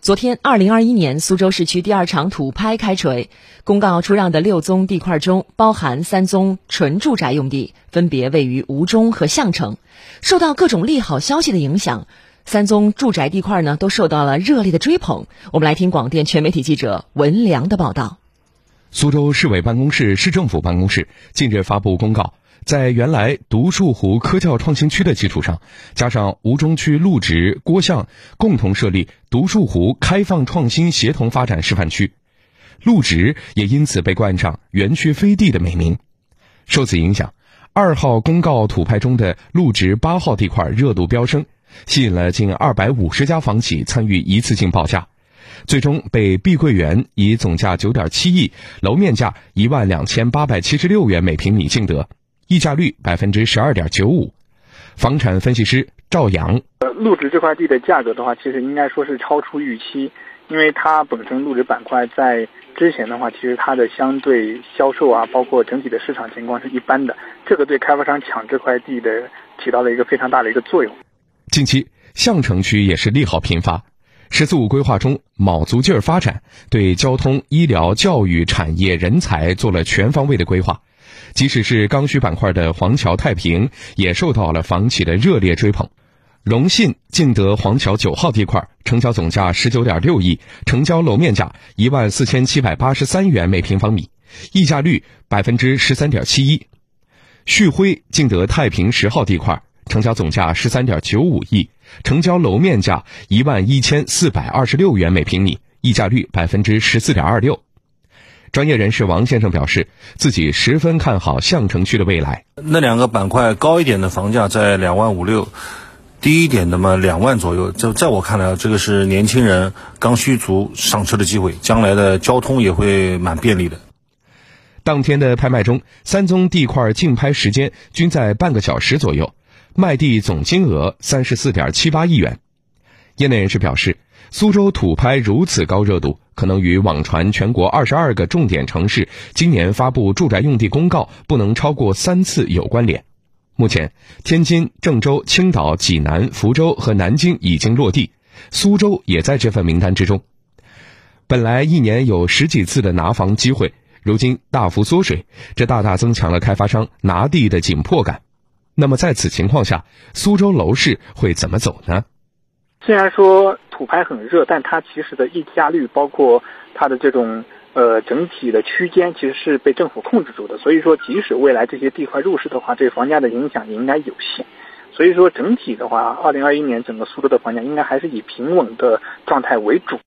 昨天，二零二一年苏州市区第二场土拍开锤，公告出让的六宗地块中，包含三宗纯住宅用地，分别位于吴中和项城。受到各种利好消息的影响，三宗住宅地块呢都受到了热烈的追捧。我们来听广电全媒体记者文良的报道。苏州市委办公室、市政府办公室近日发布公告。在原来独墅湖科教创新区的基础上，加上吴中区陆直、郭巷共同设立独墅湖开放创新协同发展示范区，陆直也因此被冠上园区飞地的美名。受此影响，二号公告土拍中的陆直八号地块热度飙升，吸引了近二百五十家房企参与一次性报价，最终被碧桂园以总价九点七亿、楼面价一万两千八百七十六元每平米竞得。溢价率百分之十二点九五，房产分析师赵阳。呃，陆直这块地的价格的话，其实应该说是超出预期，因为它本身陆直板块在之前的话，其实它的相对销售啊，包括整体的市场情况是一般的，这个对开发商抢这块地的起到了一个非常大的一个作用。近期，项城区也是利好频发，“十四五”规划中卯足劲儿发展，对交通、医疗、教育、产业、人才做了全方位的规划。即使是刚需板块的黄桥太平，也受到了房企的热烈追捧。荣信竞得黄桥九号地块，成交总价十九点六亿，成交楼面价一万四千七百八十三元每平方米，溢价率百分之十三点七一。旭辉竞得太平十号地块，成交总价十三点九五亿，成交楼面价一万一千四百二十六元每平米，溢价率百分之十四点二六。专业人士王先生表示，自己十分看好相城区的未来。那两个板块高一点的房价在两万五六，低一点的嘛两万左右。就在我看来，这个是年轻人刚需族上车的机会，将来的交通也会蛮便利的。当天的拍卖中，三宗地块竞拍时间均在半个小时左右，卖地总金额三十四点七八亿元。业内人士表示。苏州土拍如此高热度，可能与网传全国二十二个重点城市今年发布住宅用地公告不能超过三次有关联。目前，天津、郑州、青岛、济南、福州和南京已经落地，苏州也在这份名单之中。本来一年有十几次的拿房机会，如今大幅缩水，这大大增强了开发商拿地的紧迫感。那么在此情况下，苏州楼市会怎么走呢？虽然说。土拍很热，但它其实的溢价率，包括它的这种呃整体的区间，其实是被政府控制住的。所以说，即使未来这些地块入市的话，对房价的影响也应该有限。所以说，整体的话，二零二一年整个苏州的房价应该还是以平稳的状态为主。